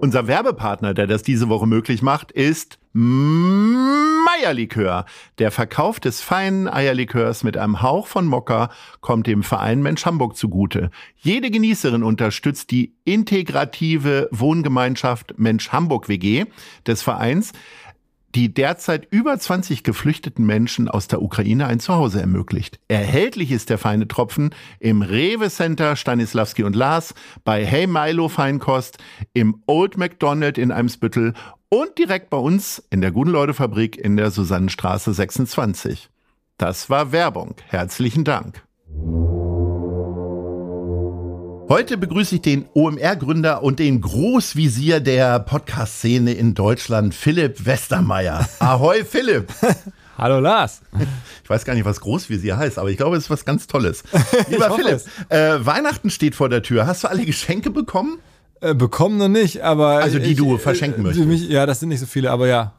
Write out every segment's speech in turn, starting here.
Unser Werbepartner, der das diese Woche möglich macht, ist Meierlikör. Der Verkauf des feinen Eierlikörs mit einem Hauch von Mokka kommt dem Verein Mensch Hamburg zugute. Jede Genießerin unterstützt die integrative Wohngemeinschaft Mensch Hamburg WG des Vereins die derzeit über 20 geflüchteten Menschen aus der Ukraine ein Zuhause ermöglicht. Erhältlich ist der feine Tropfen im Rewe Center Stanislavski und Lars, bei Hey Milo Feinkost, im Old McDonald in Eimsbüttel und direkt bei uns in der Guten Fabrik in der Susannenstraße 26. Das war Werbung. Herzlichen Dank. Heute begrüße ich den OMR-Gründer und den Großvisier der Podcast-Szene in Deutschland, Philipp Westermeier. Ahoi, Philipp. Hallo Lars. Ich weiß gar nicht, was Großvisier heißt, aber ich glaube, es ist was ganz Tolles. Lieber Philipp, äh, Weihnachten steht vor der Tür. Hast du alle Geschenke bekommen? Äh, bekommen noch nicht, aber. Also die ich, du verschenken äh, möchtest. Mich, ja, das sind nicht so viele, aber ja.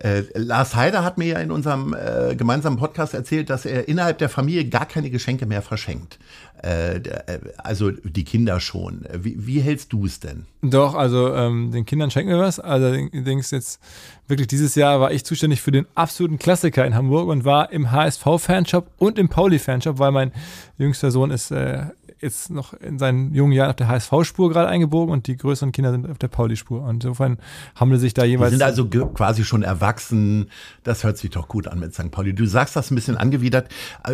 Äh, Lars Heider hat mir ja in unserem äh, gemeinsamen Podcast erzählt, dass er innerhalb der Familie gar keine Geschenke mehr verschenkt. Äh, äh also die Kinder schon. Wie, wie hältst du es denn? Doch, also ähm, den Kindern schenken wir was. Allerdings jetzt wirklich dieses Jahr war ich zuständig für den absoluten Klassiker in Hamburg und war im HSV-Fanshop und im Pauli-Fanshop, weil mein jüngster Sohn ist äh, jetzt noch in seinen jungen Jahren auf der HSV-Spur gerade eingebogen und die größeren Kinder sind auf der Pauli-Spur. Und insofern haben sie sich da jeweils. Die sind also quasi schon erwachsen. Das hört sich doch gut an mit St. Pauli. Du sagst das ein bisschen angewidert.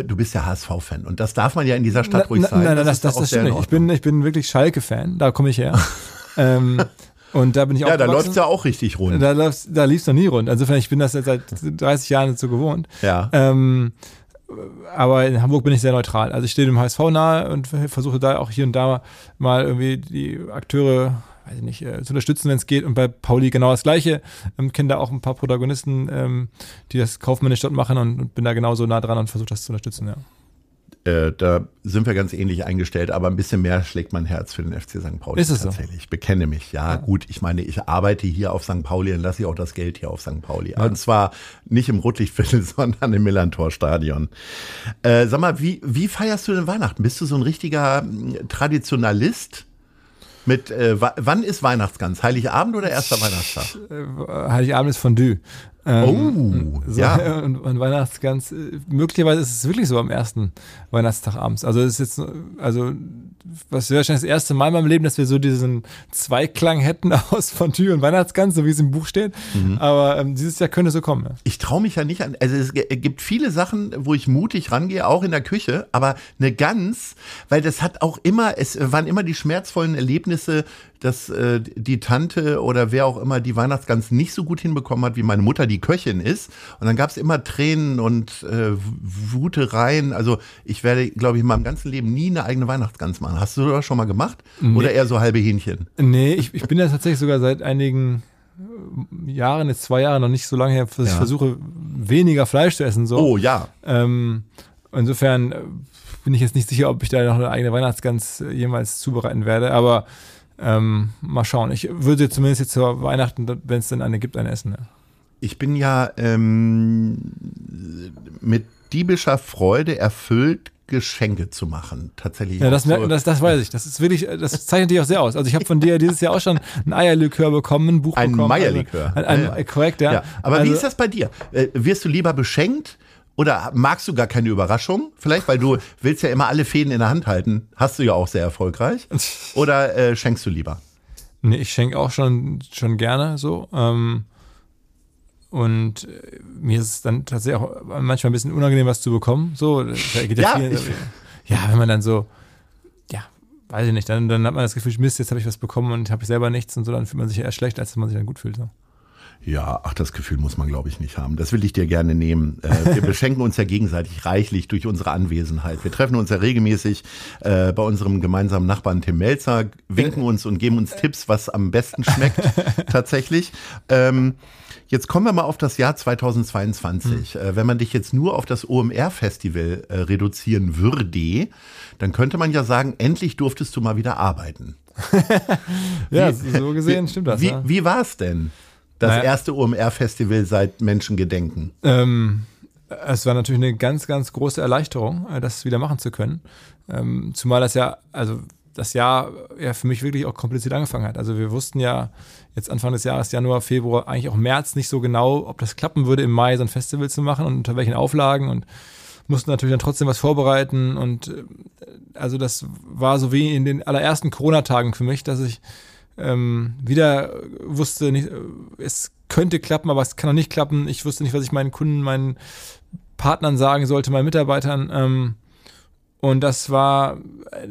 Du bist ja HSV-Fan und das darf man ja in dieser Stadt ruhig sein. Nein, nein, das, das, das, das stimmt nicht. Ich bin, ich bin wirklich Schalke-Fan. Da komme ich her. ähm, und da bin ich auch. Ja, da läuft es ja auch richtig rund. Da, da lief es noch nie rund. Insofern, ich bin das jetzt seit 30 Jahren so gewohnt. Ja. Ähm, aber in Hamburg bin ich sehr neutral. Also ich stehe dem HSV nahe und versuche da auch hier und da mal irgendwie die Akteure weiß ich nicht, äh, zu unterstützen, wenn es geht. Und bei Pauli genau das Gleiche. Ähm, kenne da auch ein paar Protagonisten, ähm, die das kaufmännisch dort machen und, und bin da genauso nah dran und versuche das zu unterstützen, ja. Äh, da sind wir ganz ähnlich eingestellt, aber ein bisschen mehr schlägt mein Herz für den FC St. Pauli. Ist es tatsächlich. So? Ich bekenne mich. Ja, ja, gut. Ich meine, ich arbeite hier auf St. Pauli und lasse ich auch das Geld hier auf St. Pauli. Ja. Und zwar nicht im Rotlichtviertel, sondern im Millantor-Stadion. Äh, sag mal, wie, wie feierst du denn Weihnachten? Bist du so ein richtiger hm, Traditionalist? Mit, äh, wann ist Weihnachtsgans? Heiligabend oder erster Weihnachtstag? Äh, Heiligabend ist Fondue. Ähm, oh, so, ja. Und, und Weihnachtsgans, äh, möglicherweise ist es wirklich so am ersten Weihnachtstag abends. Also es ist jetzt, also was wäre wahrscheinlich das erste Mal in meinem Leben, dass wir so diesen Zweiklang hätten aus Fondue und Weihnachtsgans, so wie es im Buch steht. Mhm. Aber ähm, dieses Jahr könnte es so kommen. Ja. Ich traue mich ja nicht an, also es gibt viele Sachen, wo ich mutig rangehe, auch in der Küche, aber eine Gans, weil das hat auch immer, es waren immer die schmerzvollen Erlebnisse, dass äh, die Tante oder wer auch immer die Weihnachtsgans nicht so gut hinbekommen hat, wie meine Mutter, die Köchin ist. Und dann gab es immer Tränen und äh, Wutereien. Also ich werde, glaube ich, in meinem ganzen Leben nie eine eigene Weihnachtsgans machen. Hast du das schon mal gemacht? Nee. Oder eher so halbe Hähnchen? Nee, ich, ich bin ja tatsächlich sogar seit einigen Jahren, jetzt zwei Jahre noch nicht so lange her, dass ja. ich versuche, weniger Fleisch zu essen. So. Oh ja. Ähm, insofern äh, bin ich jetzt nicht sicher, ob ich da noch eine eigene Weihnachtsgans äh, jemals zubereiten werde. Aber ähm, mal schauen. Ich würde zumindest jetzt zur Weihnachten, wenn es denn eine gibt, eine essen. Ja. Ich bin ja ähm, mit diebischer Freude erfüllt, Geschenke zu machen. Tatsächlich. Ja, das, so. das, das weiß ich. Das ist wirklich, das zeichnet dich auch sehr aus. Also ich habe von dir dieses Jahr auch schon ein Eierlikör bekommen, ein Buch ein bekommen. Also Meierlikör. Also ein, ein, ja. Korrekt, ja. ja. Aber also, wie ist das bei dir? Äh, wirst du lieber beschenkt? Oder magst du gar keine Überraschung? Vielleicht, weil du willst ja immer alle Fäden in der Hand halten. Hast du ja auch sehr erfolgreich. Oder äh, schenkst du lieber? Nee, ich schenke auch schon, schon gerne so. Ähm, und äh, mir ist es dann tatsächlich auch manchmal ein bisschen unangenehm, was zu bekommen. So, ja, viel, ja, wenn man dann so, ja, weiß ich nicht, dann, dann hat man das Gefühl, Mist, jetzt habe ich was bekommen und habe ich selber nichts und so, dann fühlt man sich eher schlecht, als dass man sich dann gut fühlt. So. Ja, ach, das Gefühl muss man, glaube ich, nicht haben. Das will ich dir gerne nehmen. Äh, wir beschenken uns ja gegenseitig reichlich durch unsere Anwesenheit. Wir treffen uns ja regelmäßig äh, bei unserem gemeinsamen Nachbarn Tim Melzer, winken uns und geben uns Tipps, was am besten schmeckt tatsächlich. Ähm, Jetzt kommen wir mal auf das Jahr 2022. Mhm. Äh, wenn man dich jetzt nur auf das OMR-Festival äh, reduzieren würde, dann könnte man ja sagen, endlich durftest du mal wieder arbeiten. ja, wie, so gesehen wie, stimmt das. Wie, ja. wie war es denn? Das naja. erste OMR-Festival seit Menschengedenken. Ähm, es war natürlich eine ganz, ganz große Erleichterung, äh, das wieder machen zu können. Ähm, zumal das ja, also das Jahr ja für mich wirklich auch kompliziert angefangen hat. Also wir wussten ja jetzt Anfang des Jahres, Januar, Februar, eigentlich auch März nicht so genau, ob das klappen würde, im Mai so ein Festival zu machen und unter welchen Auflagen und mussten natürlich dann trotzdem was vorbereiten und äh, also das war so wie in den allerersten Corona-Tagen für mich, dass ich ähm, wieder wusste, nicht, es könnte klappen, aber es kann auch nicht klappen. Ich wusste nicht, was ich meinen Kunden, meinen Partnern sagen sollte, meinen Mitarbeitern. Ähm, und das war äh,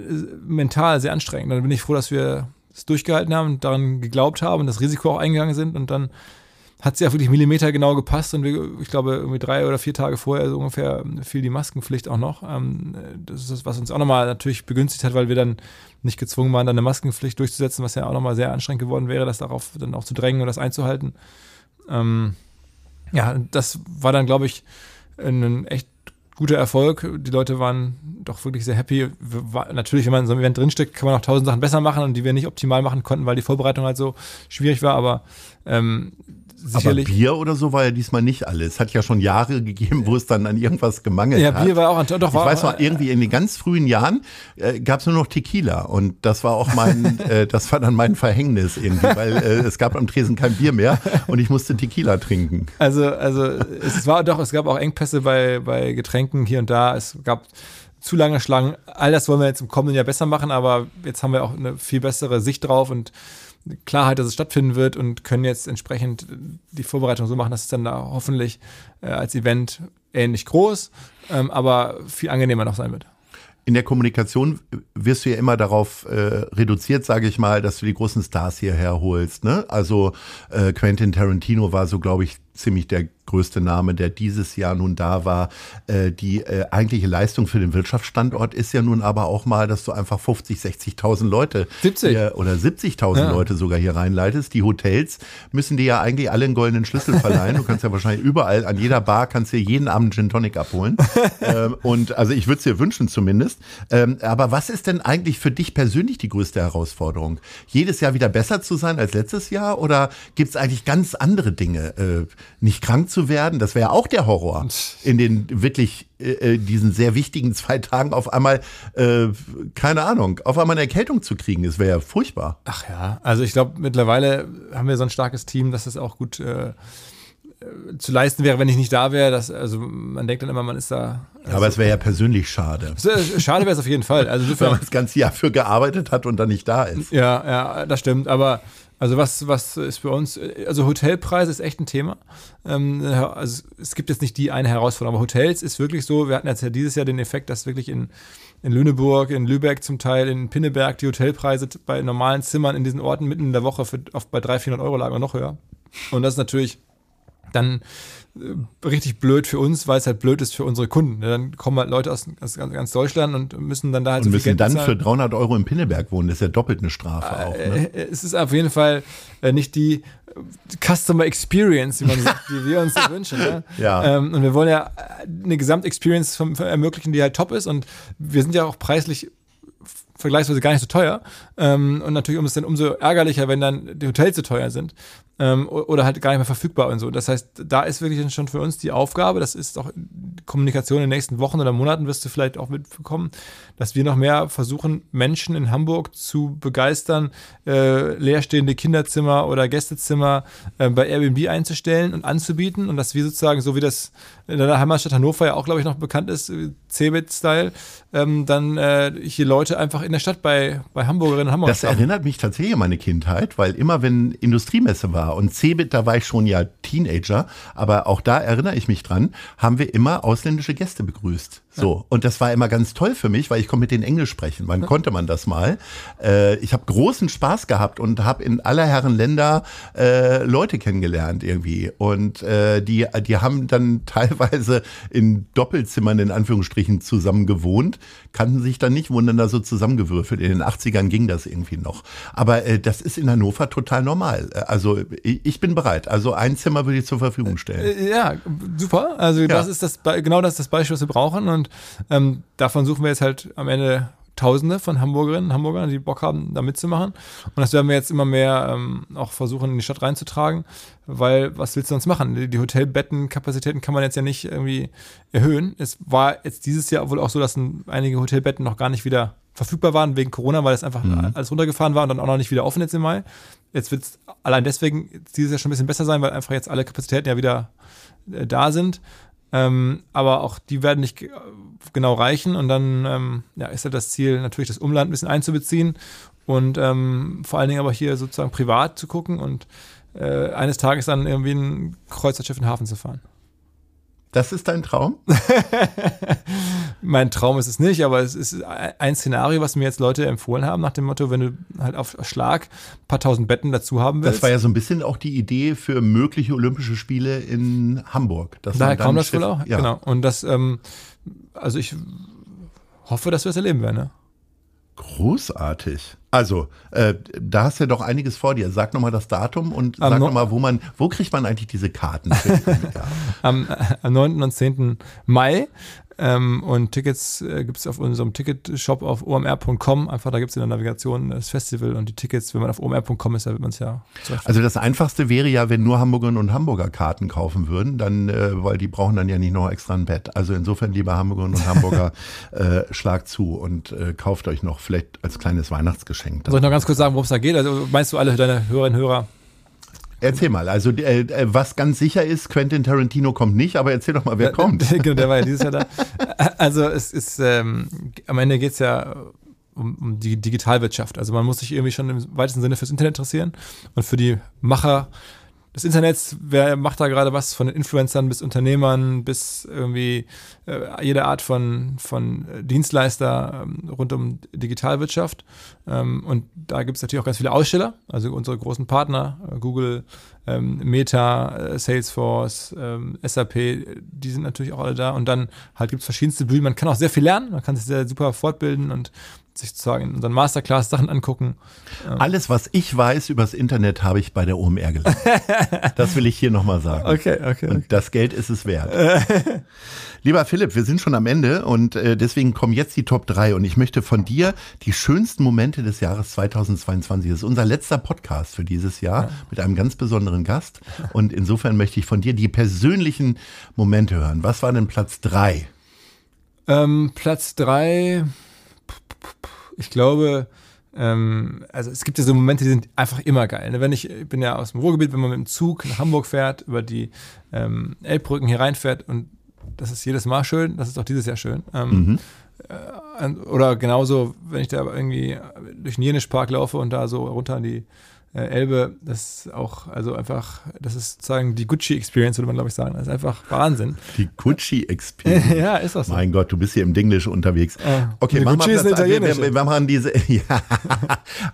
mental sehr anstrengend. Dann bin ich froh, dass wir es durchgehalten haben daran geglaubt haben und das Risiko auch eingegangen sind. Und dann hat es ja wirklich Millimeter genau gepasst. Und wir, ich glaube, irgendwie drei oder vier Tage vorher so ungefähr fiel die Maskenpflicht auch noch. Ähm, das ist das, was uns auch nochmal natürlich begünstigt hat, weil wir dann nicht gezwungen waren, dann eine Maskenpflicht durchzusetzen, was ja auch nochmal sehr anstrengend geworden wäre, das darauf dann auch zu drängen und das einzuhalten. Ähm, ja, das war dann, glaube ich, ein echt guter Erfolg. Die Leute waren doch wirklich sehr happy. Natürlich, wenn man in so einem Event drinsteckt, kann man auch tausend Sachen besser machen und die wir nicht optimal machen konnten, weil die Vorbereitung halt so schwierig war. Aber ähm, sicherlich. Aber Bier oder so war ja diesmal nicht alles. Es hat ja schon Jahre gegeben, wo es dann an irgendwas gemangelt ja, hat. Ja, Bier war auch an, doch. Ich weiß noch, irgendwie in den ganz frühen Jahren äh, gab es nur noch Tequila und das war auch mein, äh, das war dann mein Verhängnis irgendwie, weil äh, es gab am Tresen kein Bier mehr und ich musste Tequila trinken. Also, also es war doch, es gab auch Engpässe bei, bei Getränken hier und da. Es gab zu lange Schlangen. All das wollen wir jetzt im kommenden Jahr besser machen, aber jetzt haben wir auch eine viel bessere Sicht drauf und Klarheit, dass es stattfinden wird und können jetzt entsprechend die Vorbereitung so machen, dass es dann da hoffentlich äh, als Event ähnlich groß, ähm, aber viel angenehmer noch sein wird. In der Kommunikation wirst du ja immer darauf äh, reduziert, sage ich mal, dass du die großen Stars hierher holst. Ne? Also äh, Quentin Tarantino war so, glaube ich, ziemlich der größte Name, der dieses Jahr nun da war. Äh, die äh, eigentliche Leistung für den Wirtschaftsstandort ist ja nun aber auch mal, dass du einfach 50, 60.000 Leute 70. Hier, oder 70.000 ja. Leute sogar hier reinleitest. Die Hotels müssen dir ja eigentlich alle einen goldenen Schlüssel verleihen. Du kannst ja wahrscheinlich überall, an jeder Bar kannst dir jeden Abend Gin Tonic abholen. ähm, und also ich würde es dir wünschen zumindest. Ähm, aber was ist denn eigentlich für dich persönlich die größte Herausforderung? Jedes Jahr wieder besser zu sein als letztes Jahr oder gibt es eigentlich ganz andere Dinge? Äh, nicht krank zu werden, das wäre auch der Horror. In den wirklich äh, äh, diesen sehr wichtigen zwei Tagen auf einmal, äh, keine Ahnung, auf einmal eine Erkältung zu kriegen, das wäre ja furchtbar. Ach ja, also ich glaube, mittlerweile haben wir so ein starkes Team, dass es auch gut äh, zu leisten wäre, wenn ich nicht da wäre. also man denkt dann immer, man ist da. Also, aber es wäre ja persönlich schade. Äh, schade wäre es auf jeden Fall. Also wenn man das ganze Jahr für gearbeitet hat und dann nicht da ist. Ja, ja, das stimmt. Aber also was, was ist für uns, also Hotelpreise ist echt ein Thema. Ähm, also es gibt jetzt nicht die eine Herausforderung, aber Hotels ist wirklich so, wir hatten jetzt ja dieses Jahr den Effekt, dass wirklich in, in Lüneburg, in Lübeck zum Teil, in Pinneberg die Hotelpreise bei normalen Zimmern in diesen Orten mitten in der Woche für, oft bei 300, 400 Euro lagen oder noch höher. Und das ist natürlich dann äh, richtig blöd für uns, weil es halt blöd ist für unsere Kunden. Dann kommen halt Leute aus, aus ganz, Deutschland und müssen dann da halt und so müssen Geld dann bezahlen. für 300 Euro im Pinneberg wohnen. Das ist ja doppelt eine Strafe äh, auch. Ne? Äh, es ist auf jeden Fall nicht die Customer Experience, wie man sagt, die wir uns so wünschen. Ne? Ja. Ähm, und wir wollen ja eine Gesamtexperience ermöglichen, die halt top ist. Und wir sind ja auch preislich vergleichsweise gar nicht so teuer. Ähm, und natürlich um es dann umso ärgerlicher, wenn dann die Hotels so teuer sind ähm, oder halt gar nicht mehr verfügbar und so. Das heißt, da ist wirklich schon für uns die Aufgabe, das ist auch Kommunikation in den nächsten Wochen oder Monaten, wirst du vielleicht auch mitbekommen, dass wir noch mehr versuchen, Menschen in Hamburg zu begeistern, äh, leerstehende Kinderzimmer oder Gästezimmer äh, bei Airbnb einzustellen und anzubieten und dass wir sozusagen, so wie das in der Heimatstadt Hannover ja auch, glaube ich, noch bekannt ist, äh, Cebit-Style, ähm, dann äh, hier Leute einfach in der Stadt bei, bei Hamburgerinnen und Hamburg. Das erinnert mich tatsächlich an meine Kindheit, weil immer wenn Industriemesse war, und Cebit, da war ich schon ja Teenager, aber auch da erinnere ich mich dran, haben wir immer ausländische Gäste begrüßt. So, und das war immer ganz toll für mich, weil ich konnte mit denen Englisch sprechen. Wann konnte man das mal? Äh, ich habe großen Spaß gehabt und habe in aller Herren Länder äh, Leute kennengelernt irgendwie. Und äh, die, die haben dann teilweise in Doppelzimmern in Anführungsstrichen zusammen gewohnt, kannten sich dann nicht, wurden dann da so zusammengewürfelt. In den 80ern ging das irgendwie noch. Aber äh, das ist in Hannover total normal. Äh, Also ich, bin bereit. Also ein Zimmer würde ich zur Verfügung stellen. Äh, Ja, super. Also das ist das genau das ist das Beispiel, was wir brauchen. Und ähm, davon suchen wir jetzt halt am Ende Tausende von Hamburgerinnen und Hamburgern, die Bock haben, da mitzumachen. Und das werden wir jetzt immer mehr ähm, auch versuchen, in die Stadt reinzutragen, weil was willst du sonst machen? Die, Hotelbettenkapazitäten kann man jetzt ja nicht irgendwie erhöhen. Es war jetzt dieses Jahr wohl auch so, dass ein, einige Hotelbetten noch gar nicht wieder verfügbar waren wegen Corona, weil das einfach alles runtergefahren war und dann auch noch nicht wieder offen jetzt im Mai. Jetzt wird es allein deswegen dieses Jahr schon ein bisschen besser sein, weil einfach jetzt alle Kapazitäten ja wieder äh, da sind. Ähm, aber auch die werden nicht ge- genau reichen und dann ähm, ja, ist halt das Ziel, natürlich das Umland ein bisschen einzubeziehen und ähm, vor allen Dingen aber hier sozusagen privat zu gucken und äh, eines Tages dann irgendwie ein Kreuzfahrtschiff in den Hafen zu fahren. Das ist dein Traum? Mein Traum ist es nicht, aber es ist ein Szenario, was mir jetzt Leute empfohlen haben, nach dem Motto, wenn du halt auf Schlag ein paar tausend Betten dazu haben willst. Das war ja so ein bisschen auch die Idee für mögliche Olympische Spiele in Hamburg. Daher kam das Schiff- wohl auch. Ja. Genau. Und das, ähm, also ich hoffe, dass wir es erleben werden. Ne? Großartig. Also, äh, da hast du ja doch einiges vor dir. Sag nochmal das Datum und Am sag no- nochmal, wo man, wo kriegt man eigentlich diese Karten? am, äh, am 9. und 10. Mai. Ähm, und Tickets äh, gibt es auf unserem Ticketshop auf omr.com. Einfach da gibt es in der Navigation das Festival und die Tickets, wenn man auf omr.com ist, da wird man es ja also das Einfachste wäre ja, wenn nur Hamburgerinnen und Hamburger Karten kaufen würden, dann, äh, weil die brauchen dann ja nicht noch extra ein Bett. Also insofern, liebe Hamburgerinnen und Hamburger, äh, schlag zu und äh, kauft euch noch vielleicht als kleines Weihnachtsgeschenk. Soll ich noch ganz kurz sagen, worum es da geht? Also meinst du alle deine Hörerinnen und Hörer? Erzähl mal, also äh, äh, was ganz sicher ist, Quentin Tarantino kommt nicht, aber erzähl doch mal, wer kommt. genau, der war ja dieses Jahr da. Also es ist, ähm, am Ende geht es ja um, um die Digitalwirtschaft. Also man muss sich irgendwie schon im weitesten Sinne fürs Internet interessieren und für die Macher des Internets, wer macht da gerade was von den Influencern bis Unternehmern bis irgendwie äh, jede Art von, von äh, Dienstleister ähm, rund um Digitalwirtschaft. Ähm, und da gibt es natürlich auch ganz viele Aussteller, also unsere großen Partner, äh, Google, ähm, Meta, äh, Salesforce, ähm, SAP, die sind natürlich auch alle da. Und dann halt gibt es verschiedenste Bühnen. Man kann auch sehr viel lernen, man kann sich sehr super fortbilden und sich sozusagen in unseren Masterclass Sachen angucken. Alles, was ich weiß übers Internet, habe ich bei der OMR gelernt. das will ich hier nochmal sagen. Okay, okay. Und das Geld ist es wert. Lieber Philipp, wir sind schon am Ende und äh, deswegen kommen jetzt die Top 3 und ich möchte von dir die schönsten Momente des Jahres 2022. Das ist unser letzter Podcast für dieses Jahr mit einem ganz besonderen Gast und insofern möchte ich von dir die persönlichen Momente hören. Was war denn Platz 3? Ähm, Platz drei, ich glaube, ähm, also es gibt ja so Momente, die sind einfach immer geil. ne? Wenn ich, ich bin ja aus dem Ruhrgebiet, wenn man mit dem Zug nach Hamburg fährt, über die ähm, Elbbrücken hier reinfährt und das ist jedes Mal schön, das ist auch dieses Jahr schön. Ähm, äh, oder genauso, wenn ich da irgendwie durch den Jenischpark laufe und da so runter an die Elbe, das ist auch, also einfach, das ist sozusagen die Gucci-Experience, würde man glaube ich sagen. Das ist einfach Wahnsinn. Die Gucci Experience. ja, ist das so. Mein Gott, du bist hier im Dinglish unterwegs. Äh, Okay, mach Gucci mal ist Platz eine ein. wir, wir, wir machen diese. Ja.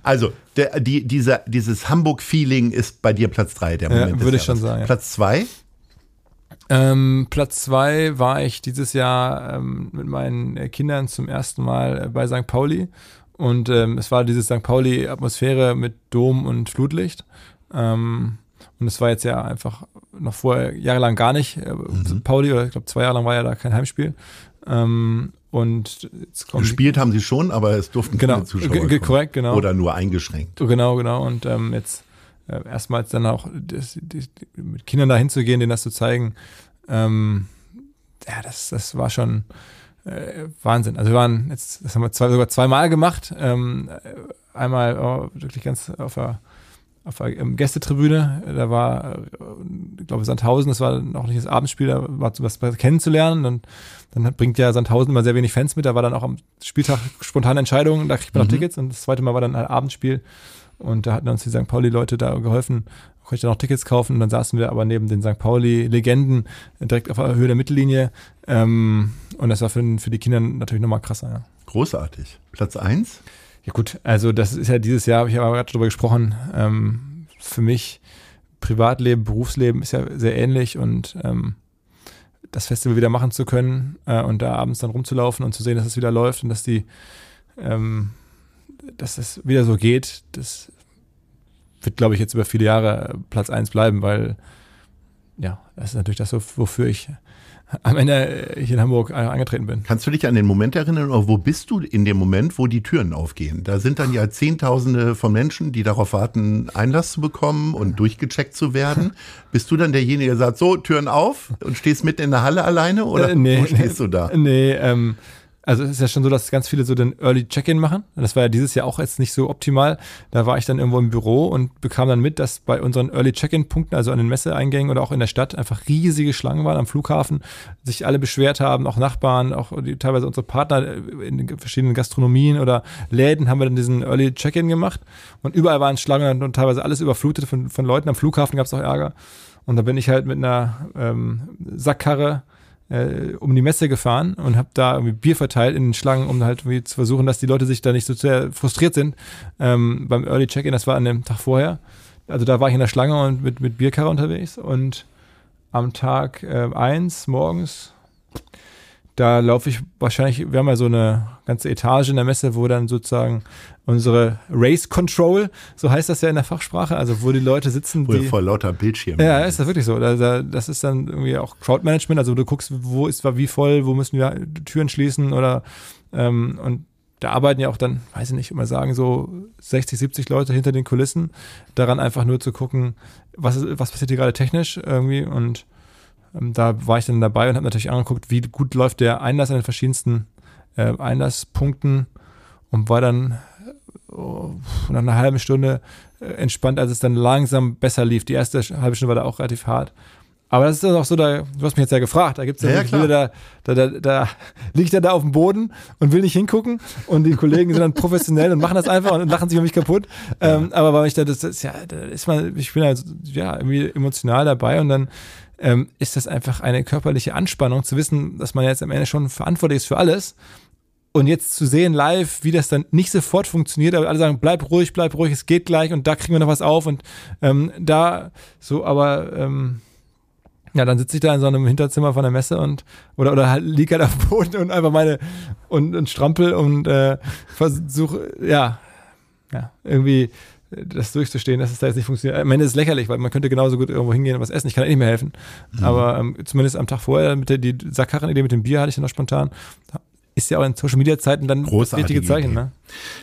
Also, der, die, dieser, dieses Hamburg-Feeling ist bei dir Platz 3, der Ja, Moment. des würde ich Jahres. schon sagen, ja. Platz 2? Ähm, Platz zwei war ich dieses Jahr ähm, mit meinen äh, Kindern zum ersten Mal äh, bei St. Pauli. Und ähm, es war diese St. Pauli-Atmosphäre mit Dom und Flutlicht. Ähm, und es war jetzt ja einfach noch vorher jahrelang gar nicht. Äh, St. Pauli, oder ich glaube zwei Jahre lang war ja da kein Heimspiel. Ähm, und Gespielt haben sie schon, aber es durften Genau, keine Zuschauer kommen. korrekt, genau. Oder nur eingeschränkt. Genau, genau. Und ähm, jetzt äh, erstmals dann auch das, die, mit Kindern dahin zu gehen, denen das zu zeigen, ähm, ja, das, das war schon äh, Wahnsinn. Also wir waren jetzt, das haben wir zwei, sogar zweimal gemacht. Ähm, äh, einmal oh, wirklich ganz auf der auf der ähm, Gästetribüne, da war, äh, ich glaube, Sandhausen, das war noch nicht das Abendspiel, da war was kennenzulernen. Und dann bringt ja Sandhausen immer sehr wenig Fans mit. Da war dann auch am Spieltag spontane Entscheidungen, da kriegt man noch Tickets. Und das zweite Mal war dann ein Abendspiel. Und da hatten uns die St. Pauli-Leute da geholfen. konnte ich dann auch Tickets kaufen und dann saßen wir aber neben den St. Pauli-Legenden direkt auf der Höhe der Mittellinie. Ähm, und das war für, für die Kinder natürlich nochmal krasser. Ja. Großartig. Platz eins? Ja gut, also das ist ja dieses Jahr, habe ich aber gerade drüber gesprochen, ähm, für mich Privatleben, Berufsleben ist ja sehr ähnlich und ähm, das Festival wieder machen zu können äh, und da abends dann rumzulaufen und zu sehen, dass es wieder läuft und dass die, ähm, dass es wieder so geht, das wird, glaube ich, jetzt über viele Jahre Platz eins bleiben, weil ja, das ist natürlich das, wofür ich am Ende hier in Hamburg angetreten bin. Kannst du dich an den Moment erinnern, oder wo bist du in dem Moment, wo die Türen aufgehen? Da sind dann ja Zehntausende von Menschen, die darauf warten, Einlass zu bekommen und durchgecheckt zu werden. bist du dann derjenige, der sagt, so, Türen auf und stehst mitten in der Halle alleine oder äh, nee, wo stehst du da? Nee, ähm, also es ist ja schon so, dass ganz viele so den Early Check-in machen. Das war ja dieses Jahr auch jetzt nicht so optimal. Da war ich dann irgendwo im Büro und bekam dann mit, dass bei unseren Early Check-in-Punkten, also an den Messeeingängen oder auch in der Stadt, einfach riesige Schlangen waren am Flughafen, sich alle beschwert haben, auch Nachbarn, auch die, teilweise unsere Partner in den verschiedenen Gastronomien oder Läden haben wir dann diesen Early Check-in gemacht und überall waren Schlangen und teilweise alles überflutet von, von Leuten. Am Flughafen gab es auch Ärger. Und da bin ich halt mit einer ähm, Sackkarre äh, um die Messe gefahren und habe da irgendwie Bier verteilt in den Schlangen, um halt irgendwie zu versuchen, dass die Leute sich da nicht so sehr frustriert sind ähm, beim Early Check-in. Das war an dem Tag vorher. Also da war ich in der Schlange und mit, mit Bierkarre unterwegs und am Tag äh, morgens da laufe ich wahrscheinlich, wir haben ja so eine ganze Etage in der Messe, wo dann sozusagen unsere Race Control, so heißt das ja in der Fachsprache, also wo die Leute sitzen. Wo die, vor lauter Bildschirmen. Ja, ist das wirklich so. Das ist dann irgendwie auch Crowdmanagement, also du guckst, wo ist wie voll, wo müssen wir Türen schließen oder ähm, und da arbeiten ja auch dann, weiß ich nicht, immer sagen, so 60, 70 Leute hinter den Kulissen, daran einfach nur zu gucken, was, was passiert hier gerade technisch irgendwie und da war ich dann dabei und habe natürlich angeguckt, wie gut läuft der Einlass an den verschiedensten äh, Einlasspunkten und war dann oh, nach einer halben Stunde äh, entspannt, als es dann langsam besser lief. Die erste halbe Stunde war da auch relativ hart. Aber das ist dann auch so, da, du hast mich jetzt ja gefragt, da gibt's ja, ja Bilder, da, da, da, da liegt er da auf dem Boden und will nicht hingucken und die Kollegen sind dann professionell und machen das einfach und lachen sich über mich kaputt. Ja. Ähm, aber weil ich da, das, das, ja, da ist man, ich bin halt, ja, irgendwie emotional dabei und dann ähm, ist das einfach eine körperliche Anspannung, zu wissen, dass man jetzt am Ende schon verantwortlich ist für alles. Und jetzt zu sehen live, wie das dann nicht sofort funktioniert, aber alle sagen, bleib ruhig, bleib ruhig, es geht gleich und da kriegen wir noch was auf und ähm, da so, aber ähm, ja, dann sitze ich da in so einem Hinterzimmer von der Messe und oder oder halt, lieg halt auf dem Boden und einfach meine und, und strampel und äh, versuche, ja, ja, irgendwie das durchzustehen, dass es da jetzt nicht funktioniert. Am Ende ist es lächerlich, weil man könnte genauso gut irgendwo hingehen und was essen. Ich kann eh nicht mehr helfen. Mhm. Aber ähm, zumindest am Tag vorher mit der die Sackkarren-Idee mit dem Bier hatte ich dann noch spontan ist ja auch in Social Media Zeiten dann das wichtige Zeichen. Ne?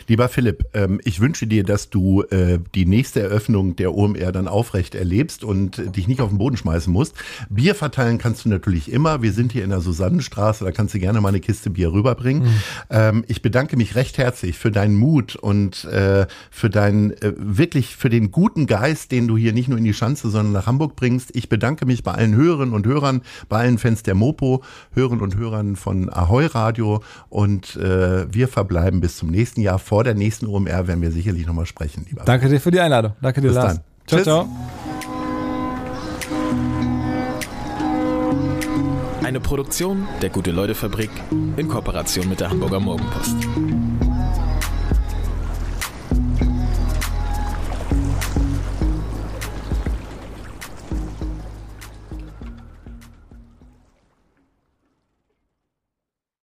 Lieber Philipp, ähm, ich wünsche dir, dass du äh, die nächste Eröffnung der OMR dann aufrecht erlebst und dich nicht auf den Boden schmeißen musst. Bier verteilen kannst du natürlich immer. Wir sind hier in der Susannenstraße, da kannst du gerne mal eine Kiste Bier rüberbringen. Mhm. Ähm, ich bedanke mich recht herzlich für deinen Mut und äh, für deinen äh, wirklich für den guten Geist, den du hier nicht nur in die Schanze, sondern nach Hamburg bringst. Ich bedanke mich bei allen Hörerinnen und Hörern, bei allen Fans der Mopo, Hörern und Hörern von Ahoy Radio und äh, wir verbleiben bis zum nächsten Jahr. Vor der nächsten OMR werden wir sicherlich nochmal sprechen. Lieber Danke dir für die Einladung. Danke dir, bis Lars. Dann. Ciao, Tschüss. ciao. Eine Produktion der Gute-Leute-Fabrik in Kooperation mit der Hamburger Morgenpost.